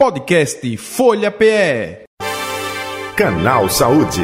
Podcast Folha PE. Canal Saúde.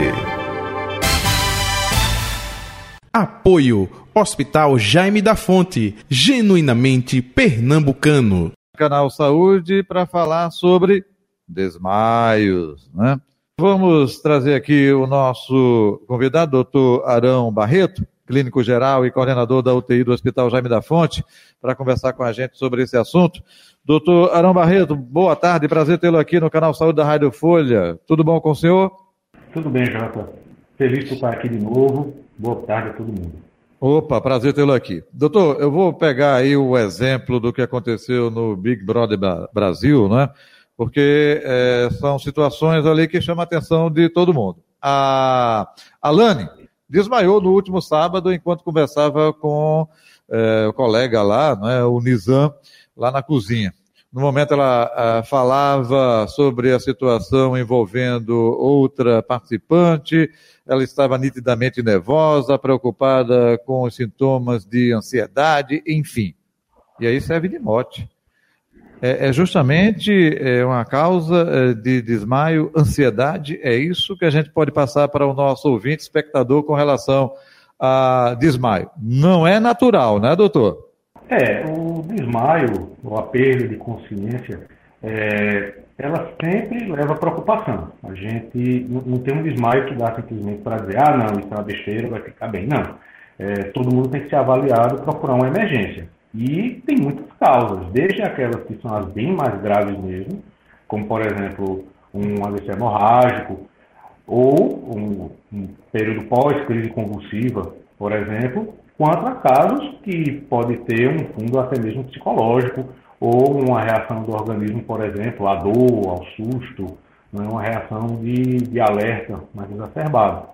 Apoio Hospital Jaime da Fonte, genuinamente pernambucano. Canal Saúde para falar sobre desmaios, né? Vamos trazer aqui o nosso convidado, doutor Arão Barreto, clínico geral e coordenador da UTI do Hospital Jaime da Fonte, para conversar com a gente sobre esse assunto. Doutor Arão Barreto, boa tarde, prazer tê-lo aqui no canal Saúde da Rádio Folha. Tudo bom com o senhor? Tudo bem, Jota. Feliz por estar aqui de novo. Boa tarde a todo mundo. Opa, prazer tê-lo aqui. Doutor, eu vou pegar aí o exemplo do que aconteceu no Big Brother Brasil, né? Porque é, são situações ali que chamam a atenção de todo mundo. A Alane desmaiou no último sábado enquanto conversava com é, o colega lá, né, o Nizam, lá na cozinha. No momento ela falava sobre a situação envolvendo outra participante, ela estava nitidamente nervosa, preocupada com os sintomas de ansiedade, enfim. E aí serve de mote. É, é justamente é uma causa é, de desmaio, ansiedade, é isso que a gente pode passar para o nosso ouvinte, espectador, com relação a desmaio. Não é natural, né, doutor? É, o desmaio, ou a perda de consciência, é, ela sempre leva a preocupação. A gente não tem um desmaio que dá simplesmente para dizer, ah, não, isso é uma besteira, vai ficar bem. Não. É, todo mundo tem que ser avaliado procurar uma emergência. E tem muitas causas, desde aquelas que são as bem mais graves mesmo, como por exemplo um AVC hemorrágico, ou um, um período pós-crise convulsiva, por exemplo, quanto a casos que pode ter um fundo até mesmo psicológico ou uma reação do organismo, por exemplo, à dor, ao susto, né, uma reação de, de alerta mais exacerbada.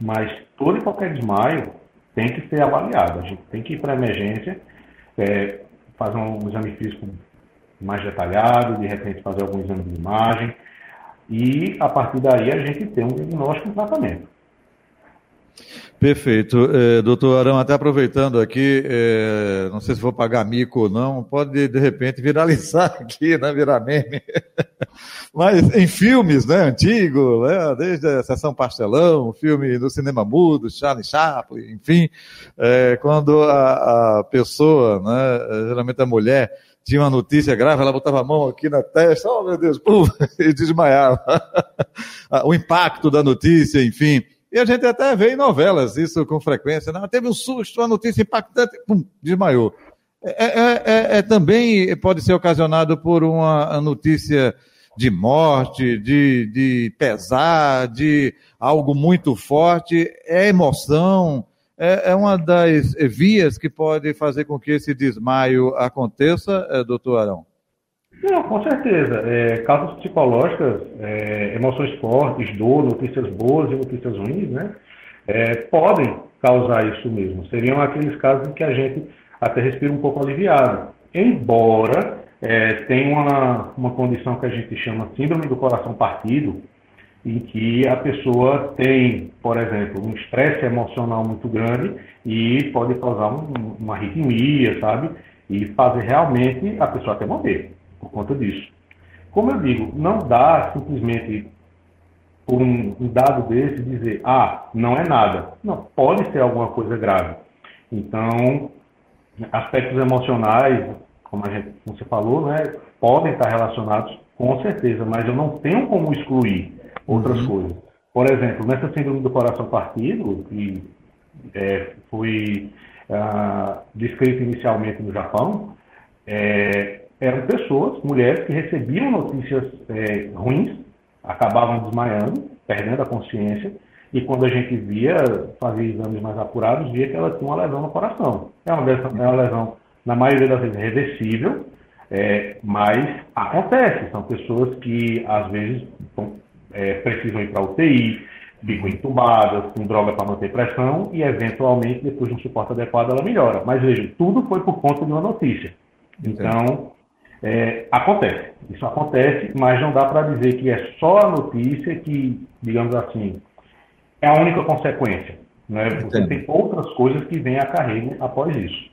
Mas todo e qualquer desmaio tem que ser avaliado. A gente tem que ir para a emergência, é, fazer um exame físico mais detalhado, de repente fazer algum exame de imagem, e a partir daí a gente tem um diagnóstico e um tratamento. Perfeito. É, doutor Arão, até aproveitando aqui, é, não sei se vou pagar mico ou não, pode de repente viralizar aqui, né, virar meme. Mas em filmes, né, antigo, né, desde a Sessão Pastelão, filme do cinema mudo, Charlie Chaplin, enfim, é, quando a, a pessoa, né, geralmente a mulher, tinha uma notícia grave, ela botava a mão aqui na testa, oh meu Deus, pum, e desmaiava. o impacto da notícia, enfim. E a gente até vê em novelas isso com frequência. Não, teve um susto, uma notícia impactante, pum, desmaiou. É, é, é, é, também pode ser ocasionado por uma notícia de morte, de, de pesar, de algo muito forte, é emoção, é, é uma das vias que pode fazer com que esse desmaio aconteça, é, doutor Arão? Não, com certeza. É, causas psicológicas, é, emoções fortes, dor, notícias boas e notícias ruins, né? É, podem causar isso mesmo. Seriam aqueles casos em que a gente até respira um pouco aliviado. Embora é, tenha uma, uma condição que a gente chama síndrome do coração partido, em que a pessoa tem, por exemplo, um estresse emocional muito grande e pode causar um, uma arritmia, sabe? E fazer realmente a pessoa até morrer por conta disso. Como eu digo, não dá simplesmente por um, um dado desse dizer, ah, não é nada. Não, pode ser alguma coisa grave. Então, aspectos emocionais, como gente, como você falou, né, podem estar relacionados com certeza, mas eu não tenho como excluir outras uhum. coisas. Por exemplo, nessa síndrome do coração partido, que é, foi ah, descrita inicialmente no Japão, é, eram pessoas, mulheres, que recebiam notícias é, ruins, acabavam desmaiando, perdendo a consciência, e quando a gente via, fazia exames mais apurados, via que ela tinha uma lesão no coração. É uma lesão, é uma lesão na maioria das vezes, reversível, é, mas acontece. São pessoas que, às vezes, é, precisam ir para UTI, ficam entubadas, com droga para manter pressão, e, eventualmente, depois de um suporte adequado, ela melhora. Mas, veja, tudo foi por conta de uma notícia. Então, é, acontece, isso acontece, mas não dá para dizer que é só a notícia que, digamos assim, é a única consequência. Né? Você tem outras coisas que vêm a carrego após isso.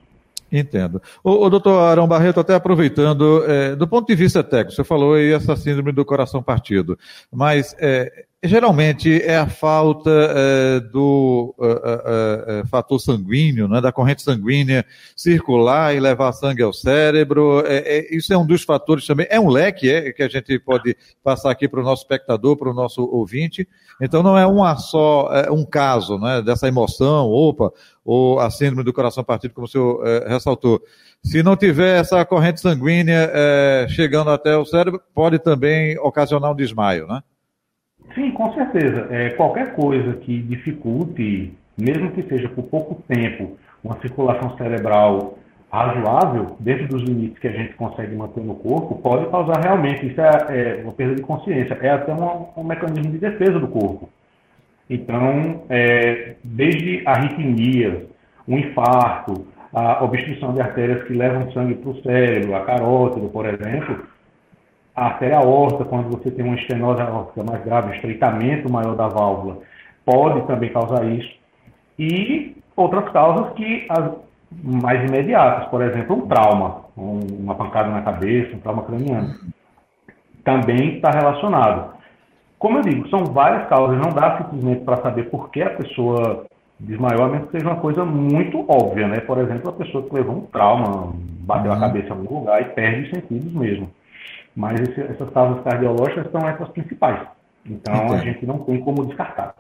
Entendo. O, o doutor Arão Barreto, até aproveitando, é, do ponto de vista técnico, você falou aí essa síndrome do coração partido, mas é, geralmente é a falta é, do é, é, é, fator sanguíneo, né, da corrente sanguínea circular e levar sangue ao cérebro. isso é um dos fatores também. É um leque é, que a gente pode passar aqui para o nosso espectador, para o nosso ouvinte. Então não é uma só, um caso né, dessa emoção, opa, ou a síndrome do coração partido, como o senhor é, ressaltou. Se não tiver essa corrente sanguínea é, chegando até o cérebro, pode também ocasionar um desmaio, né? Sim, com certeza. É, qualquer coisa que dificulte, mesmo que seja por pouco tempo, uma circulação cerebral razoável, dentro dos limites que a gente consegue manter no corpo, pode causar realmente, isso é, é uma perda de consciência, é até um, mecanismo de defesa do corpo. Então, é, desde arritmias, um infarto, a obstrução de artérias que levam sangue para o cérebro, a carótida, por exemplo, a artéria aorta, quando você tem uma estenose aórtica mais grave, um estreitamento maior da válvula, pode também causar isso. E outras causas que as mais imediatas, por exemplo, um trauma, uma pancada na cabeça, um trauma craniano, também está relacionado. Como eu digo, são várias causas, não dá simplesmente para saber por que a pessoa desmaiou, a menos que seja uma coisa muito óbvia, né? Por exemplo, a pessoa que levou um trauma, bateu uhum. a cabeça em algum lugar e perde os sentidos mesmo. Mas esse, essas causas cardiológicas são essas principais. Então Entendi. a gente não tem como descartar.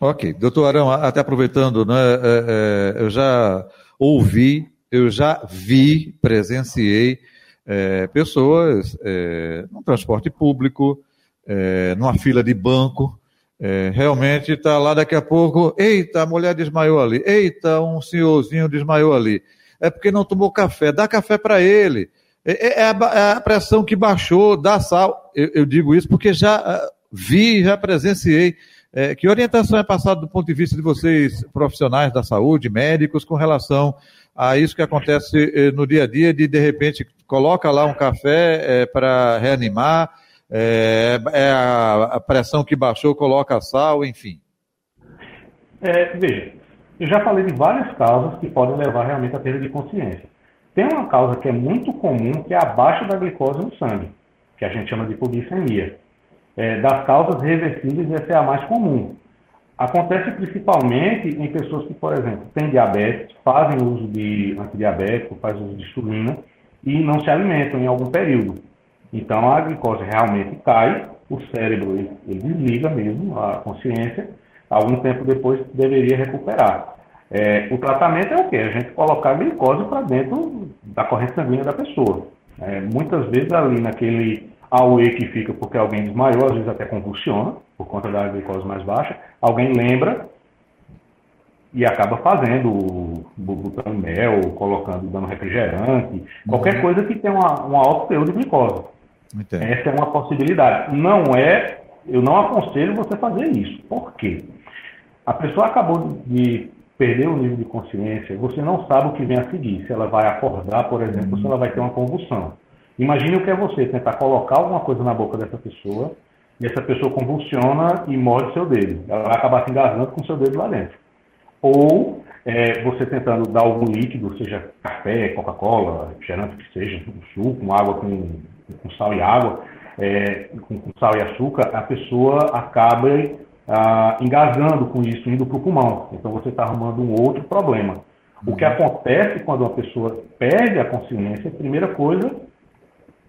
Ok. Doutor Arão, até aproveitando, né, é, é, eu já ouvi, eu já vi, presenciei é, pessoas é, no transporte público, é, numa fila de banco, é, realmente está lá daqui a pouco, eita, a mulher desmaiou ali, eita, um senhorzinho desmaiou ali. É porque não tomou café, dá café para ele. É, é, é, a, é, a, pressão que baixou, dá sal. Eu, eu digo isso porque já uh, vi, já presenciei. É, que orientação é passada do ponto de vista de vocês, profissionais da saúde, médicos, com relação a isso que acontece eh, no dia a dia, de de repente coloca lá um café para reanimar, é, é a, a, pressão que baixou, coloca sal, enfim. É, veja, eu já falei de várias causas que podem levar realmente à perda de consciência. Tem uma causa que é muito comum, que é a baixa da glicose no sangue, que a gente chama de hipoglicemia. É, das causas reversíveis, essa é a mais comum. Acontece principalmente em pessoas que, por exemplo, têm diabetes, fazem uso de antidiabético, fazem uso de insulina e não se alimentam em algum período. Então a glicose realmente cai, o cérebro ele, ele desliga mesmo a consciência, algum tempo depois deveria recuperar. É, o tratamento é o quê? A gente colocar a glicose para dentro da corrente sanguínea da pessoa. É, muitas vezes ali naquele AUE que fica porque alguém desmaiou, às vezes até convulsiona, por conta da glicose mais baixa, alguém lembra e acaba fazendo, botando mel, colocando, dando refrigerante, qualquer uhum. coisa que tenha uma, um alto teor de glicose. Entendo. Essa é uma possibilidade. Não é, eu não aconselho você fazer isso. Por quê? A pessoa acabou de perder o nível de consciência, você não sabe o que vem a seguir. Se ela vai acordar, por exemplo, se ela vai ter uma convulsão. Imagine o que é você tentar colocar alguma coisa na boca dessa pessoa e essa pessoa convulsiona e morde seu dedo. Ela vai acabar se engasgando com seu dedo lá dentro. Ou é, você tentando dar algum líquido, seja café, Coca-Cola, refrigerante que seja, suco, com água com com sal e água, é, com, com, sal e açúcar, a pessoa acaba ah, engasgando com isso, indo para o pulmão. Então você está arrumando um outro problema. O que acontece quando uma pessoa perde a consciência, primeira coisa,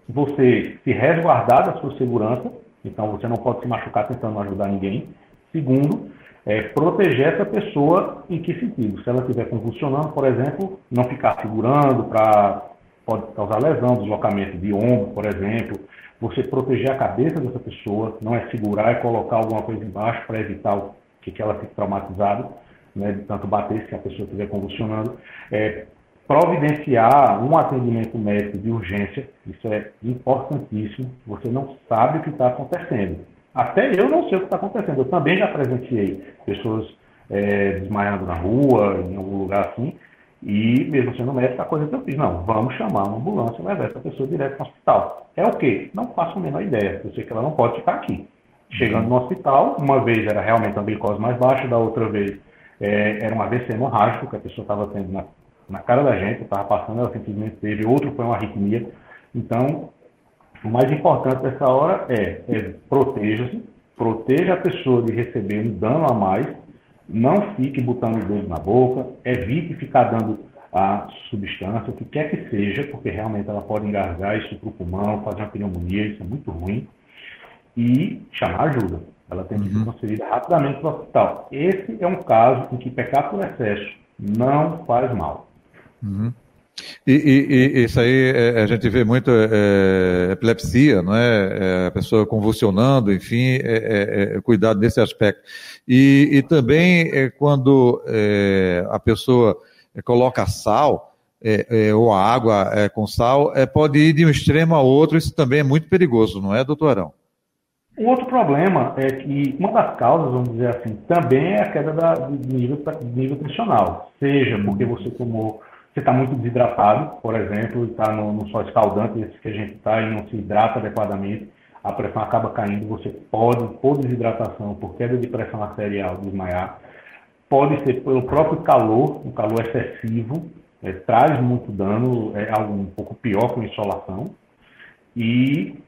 você se resguardar da sua segurança, então você não pode se machucar tentando ajudar ninguém. Segundo, é, proteger essa pessoa em que sentido? Se ela estiver convulsionando, por exemplo, não ficar segurando para pode causar lesão, deslocamento de ombro, por exemplo. Você proteger a cabeça dessa pessoa, não é segurar e colocar alguma coisa embaixo para evitar que, que ela fique traumatizada, né, de tanto bater se a pessoa estiver convulsionando. É, providenciar um atendimento médico de urgência, isso é importantíssimo. Você não sabe o que está acontecendo. Até eu não sei o que está acontecendo. Eu também já presenciei pessoas é, desmaiando na rua, em algum lugar assim, e, mesmo sendo médico, a coisa que eu fiz, não, vamos chamar uma ambulância e levar essa pessoa direto para o hospital. É o quê? Não faço a menor ideia. Eu sei que ela não pode ficar aqui. Chegando no hospital, uma vez era realmente a glicose mais baixa, da outra vez é, era um AVC hemorrágico que a pessoa estava tendo na na cara da gente, estava passando, ela simplesmente teve, outro foi uma arritmia. Então, o mais importante nessa hora é, é proteja-se, proteja a pessoa de receber um dano a mais, não fique botando o dedo na boca, evite ficar dando a substância, o que quer que seja, porque realmente ela pode engasgar isso para o pulmão, fazer uma pneumonia, isso é muito ruim, e chamar ajuda. Ela tem que ser uhum. transferida rapidamente para o hospital. Esse é um caso em que pecar por excesso não faz mal. Uhum. E, e, e, isso aí é, a gente vê muito é, é, epilepsia, não é? é? A pessoa convulsionando, enfim, é, é, é cuidado desse aspecto. E, e também quando a pessoa coloca sal ou água com sal, pode ir de um extremo a outro. Isso também é muito perigoso, não é, doutorão? O outro problema é que uma das causas, vamos dizer assim, também é a queda da, de nível, de nível nutricional. Seja porque você tomou, você está muito desidratado, por exemplo, está no, no sol escaldante, esse que a gente está e não se hidrata adequadamente, a pressão acaba caindo, você pode, por desidratação, por queda de pressão arterial, desmaiar. Pode ser pelo próprio calor, o calor excessivo, é, traz muito dano, é algo um pouco pior que a insolação. E,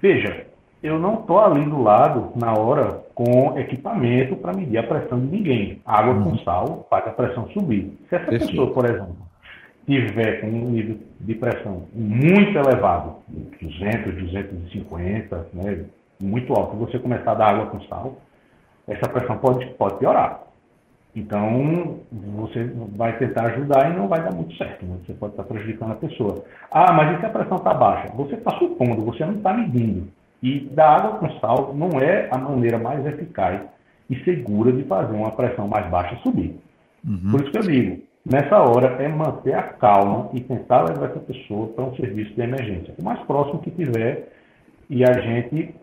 veja, eu não estou ali do lado, na hora, com equipamento para medir a pressão de ninguém. Água uhum. com sal faz a pressão subir. Se essa Perfeito. pessoa, por exemplo, tiver com um nível de pressão muito elevado, 200, 250, né, muito alto, você começar a dar água com sal, essa pressão pode, pode piorar. Então, você vai tentar ajudar e não vai dar muito certo. Né? Você pode estar prejudicando a pessoa. Ah, mas e se a pressão está baixa? Você está supondo, você não está medindo. E dar água com sal não é a maneira mais eficaz e segura de fazer uma pressão mais baixa subir. Uhum. Por isso que eu digo, nessa hora é manter a calma e tentar levar essa pessoa para um serviço de emergência, o mais próximo que tiver, e a gente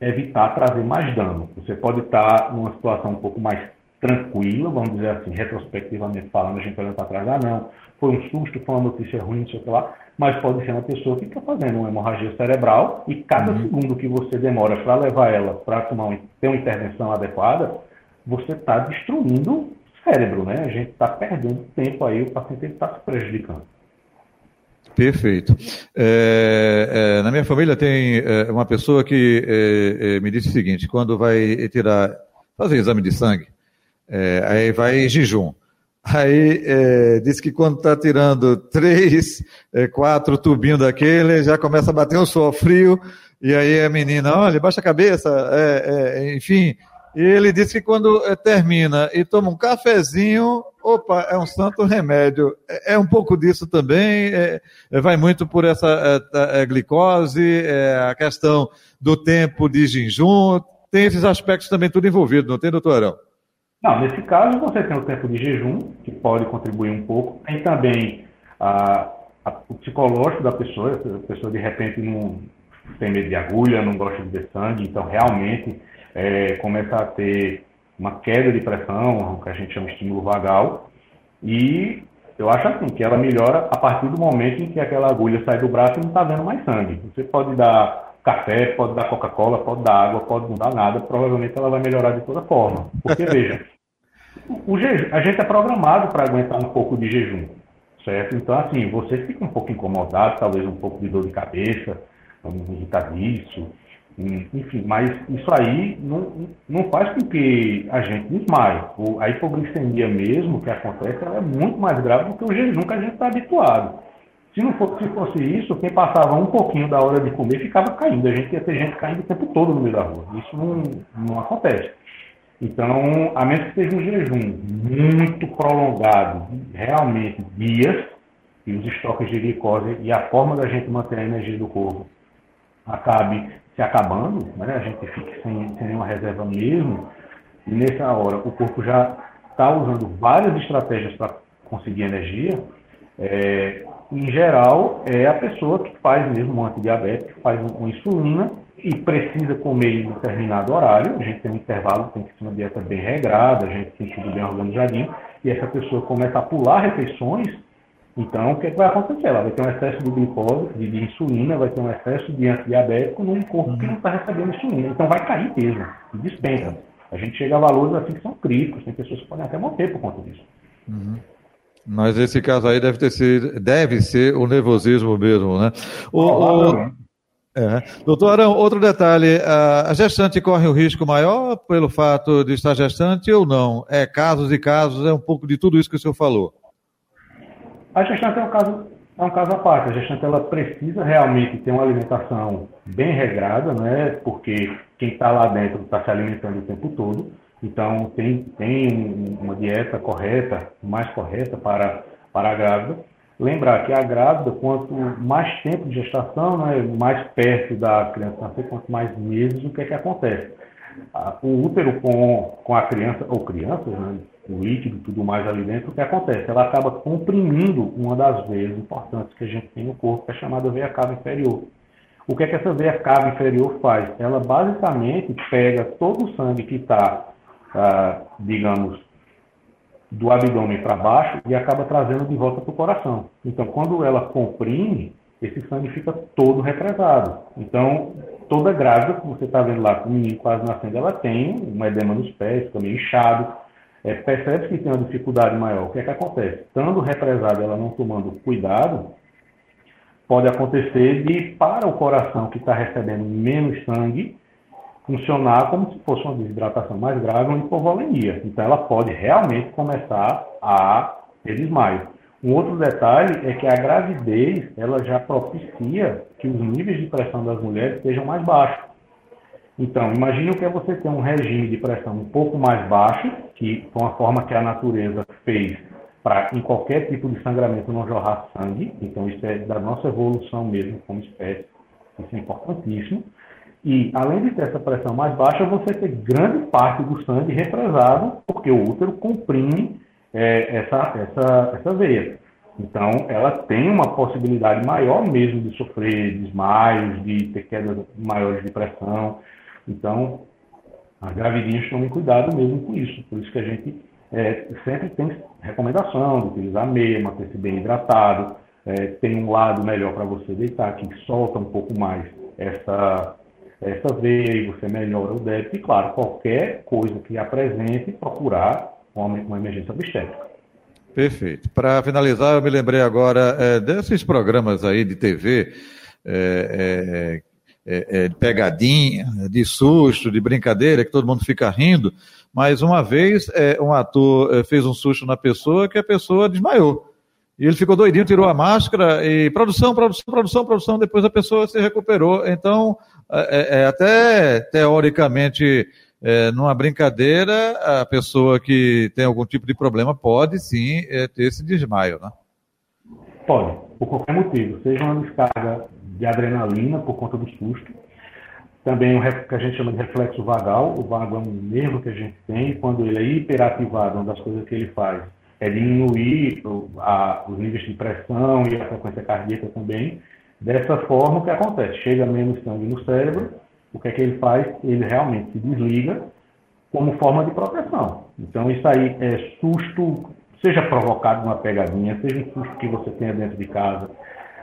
evitar trazer mais dano. Você pode estar numa situação um pouco mais tranquila, vamos dizer assim, retrospectivamente falando, a gente olhando para trás, ah não, foi um susto, foi uma notícia ruim, não sei o que lá, mas pode ser uma pessoa que está fazendo uma hemorragia cerebral e cada uhum. segundo que você demora para levar ela para ter uma intervenção adequada, você está destruindo cérebro, né? A gente está perdendo tempo aí, o paciente está se prejudicando. Perfeito. É, é, na minha família tem é, uma pessoa que é, é, me disse o seguinte: quando vai tirar, fazer exame de sangue, é, aí vai em jejum. Aí é, que quando está tirando três, é, quatro tubinhos daquele, já começa a bater um suor frio, e aí a menina, olha, baixa a cabeça, é enfim. E ele disse que quando é, termina e toma um cafezinho, opa, é um santo remédio. É, é um pouco disso também, vai muito por essa glicose, a questão do tempo de jejum, tem esses aspectos também tudo envolvido, não tem, doutor Arão? Não, nesse caso você tem o tempo de jejum, que pode contribuir um pouco. Tem também a, a, o psicológico da pessoa, a pessoa de repente não tem medo de agulha, não gosta de ver sangue, então realmente é, começa a ter uma queda de pressão, o que a gente chama de estímulo vagal, e eu acho assim, que ela melhora a partir do momento em que aquela agulha sai do braço e não está vendo mais sangue. Você pode dar café, pode dar Coca-Cola, pode dar água, pode não dar nada, provavelmente ela vai melhorar de toda forma. Porque, veja, o jejum, a gente é programado para aguentar um pouco de jejum, certo? Então, assim, você fica um pouco incomodado, talvez um pouco de dor de cabeça, um irritadiço, enfim, mas isso aí não, não faz com que a gente desmaie. A hipoglicemia mesmo que acontece, ela é muito mais grave do que o jejum que a gente está habituado. Se não fosse, se fosse isso, quem passava um pouquinho da hora de comer ficava caindo. A gente ia ter gente caindo o tempo todo no meio da rua. Isso não, não acontece. Então, a menos que seja um jejum muito prolongado, realmente dias, e os estoques de glicose e a forma da gente manter a energia do corpo acabe se acabando, né? a gente fique sem, sem nenhuma reserva mesmo, e nessa hora o corpo já está usando várias estratégias para conseguir energia, é, em geral, é a pessoa que faz mesmo um antidiabético, que faz uma insulina e precisa comer em determinado horário. A gente tem um intervalo, tem que ser uma dieta bem regrada, a gente tem tudo bem organizadinho. E essa pessoa começa a pular refeições. Então, o que, é que vai acontecer? Ela vai ter um excesso de glicose, de, de insulina, vai ter um excesso de antidiabético num corpo que não está recebendo insulina. Então, vai cair mesmo, dispensa. A gente chega a valores assim que são críticos, tem pessoas que podem até morrer por conta disso. Uhum. Mas esse caso aí deve ter sido, deve ser o nervosismo mesmo, né? O, o, é. Doutor Arão, outro detalhe, a gestante corre um risco maior pelo fato de estar gestante ou não? É casos e casos, é um pouco de tudo isso que o senhor falou. A gestante é um caso, é um caso à parte. A gestante ela precisa realmente ter uma alimentação bem regrada, né? porque quem está lá dentro está se alimentando o tempo todo. Então, tem, tem uma dieta correta, mais correta para, para a grávida. Lembrar que a grávida, quanto mais tempo de gestação, né, mais perto da criança nascer, quanto mais meses, o que é que acontece? O útero com, com a criança, ou crianças, né, o líquido tudo mais ali dentro, o que acontece? Ela acaba comprimindo uma das veias importantes que a gente tem no corpo, que é chamada veia cava inferior. O que é que essa veia cava inferior faz? Ela basicamente pega todo o sangue que está, ah, digamos, do abdômen para baixo e acaba trazendo de volta para o coração. Então, quando ela comprime, esse sangue fica todo represado. Então, toda grávida, que você está vendo lá com o menino quase nascendo, ela tem um edema nos pés, fica meio inchado, é, percebe que tem uma dificuldade maior. O que é que acontece? Estando represada, ela não tomando cuidado, pode acontecer de, para o coração que está recebendo menos sangue, funcionar como se fosse uma desidratação mais grave, uma hipovolemia. Então, ela pode realmente começar a ter desmaio. Um outro detalhe é que a gravidez ela já propicia que os níveis de pressão das mulheres sejam mais baixos. Então, imagine o que é você ter um regime de pressão um pouco mais baixo, que foi uma forma que a natureza fez para em qualquer tipo de sangramento não jorrar sangue. Então, isso é da nossa evolução mesmo como espécie. Isso é importantíssimo. E, além de ter essa pressão mais baixa, você tem grande parte do sangue represado, porque o útero comprime é, essa, essa, essa veia. Então, ela tem uma possibilidade maior mesmo de sofrer desmaios, de ter quedas maiores de pressão. Então, as gravidinhas tomem cuidado mesmo com isso. Por isso que a gente é, sempre tem recomendação de utilizar meia, manter-se bem hidratado. É, tem um lado melhor para você deitar, que solta um pouco mais essa, essa veia e você melhora o débito. E, claro, qualquer coisa que apresente, procurar uma, uma emergência obstétrica. Perfeito. Para finalizar, eu me lembrei agora é, desses programas aí de TV, é, é, é, é, de pegadinha, de susto, de brincadeira, que todo mundo fica rindo, mas uma vez é, um ator fez um susto na pessoa que a pessoa desmaiou. E ele ficou doidinho, tirou a máscara e produção, produção, produção, produção, depois a pessoa se recuperou. Então, é, é, até teoricamente, é, numa brincadeira, a pessoa que tem algum tipo de problema pode sim é, ter esse desmaio, né? Pode, por qualquer motivo, seja uma descarga de adrenalina por conta do susto, também o que a gente chama de reflexo vagal, o vago é um nervo que a gente tem, quando ele é hiperativado, uma das coisas que ele faz é diminuir a, os níveis de pressão e a frequência cardíaca também, Dessa forma, o que acontece? Chega menos sangue no cérebro, o que é que ele faz? Ele realmente se desliga como forma de proteção. Então, isso aí é susto, seja provocado uma pegadinha, seja um susto que você tenha dentro de casa.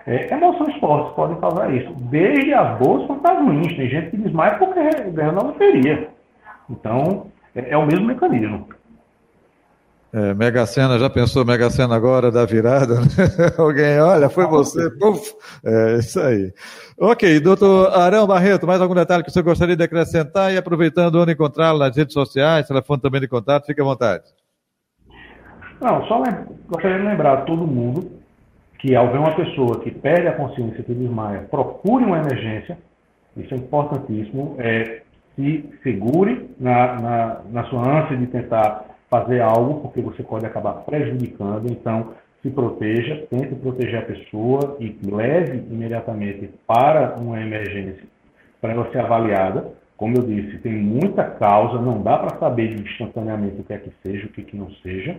É, emoções fortes podem causar isso. Desde as boas quanto as ruins. Tem gente que desmaia porque ganhou na loteria. Então, é, é o mesmo mecanismo. É, Mega Sena, já pensou Mega Sena agora da virada? Né? Alguém, olha, foi você, puf. É, isso aí. Ok, doutor Arão Barreto, mais algum detalhe que você gostaria de acrescentar e aproveitando onde encontrá-lo nas redes sociais, telefone também de contato, fique à vontade. Não, só gostaria de lembrar a todo mundo que ao ver uma pessoa que perde a consciência, que desmaia, procure uma emergência, isso é importantíssimo, é, se segure na, na, na sua ânsia de tentar fazer algo, porque você pode acabar prejudicando. Então, se proteja, tente proteger a pessoa e leve imediatamente para uma emergência, para ela ser avaliada. Como eu disse, tem muita causa, não dá para saber instantaneamente o que é que seja, o que, é que não seja.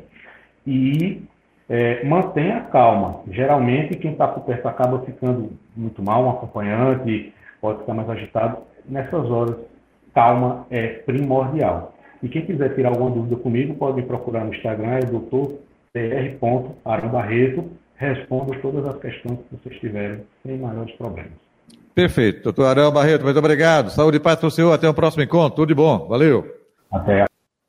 E é, mantenha calma. Geralmente, quem está por perto acaba ficando muito mal, um acompanhante pode ficar mais agitado. Nessas horas, calma é primordial. E quem quiser tirar alguma dúvida comigo, pode me procurar no Instagram, é doutor.pr.arambarreto. Respondo todas as questões que vocês tiverem, sem maiores problemas. Perfeito. Doutor Arão Barreto, muito obrigado. Saúde e paz para o senhor. Até o próximo encontro. Tudo de bom. Valeu. Até.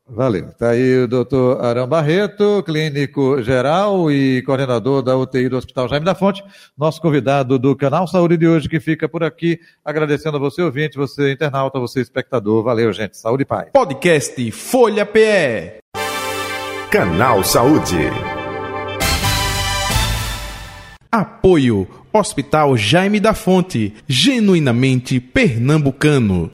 Valeu. Está aí o doutor Arão Barreto, clínico geral e coordenador da UTI do Hospital Jaime da Fonte, nosso convidado do canal Saúde de hoje, que fica por aqui, agradecendo a você, ouvinte, você, internauta, você, espectador. Valeu, gente. Saúde e paz. Podcast Folha PE. Canal Saúde. Apoio Hospital Jaime da Fonte, genuinamente pernambucano.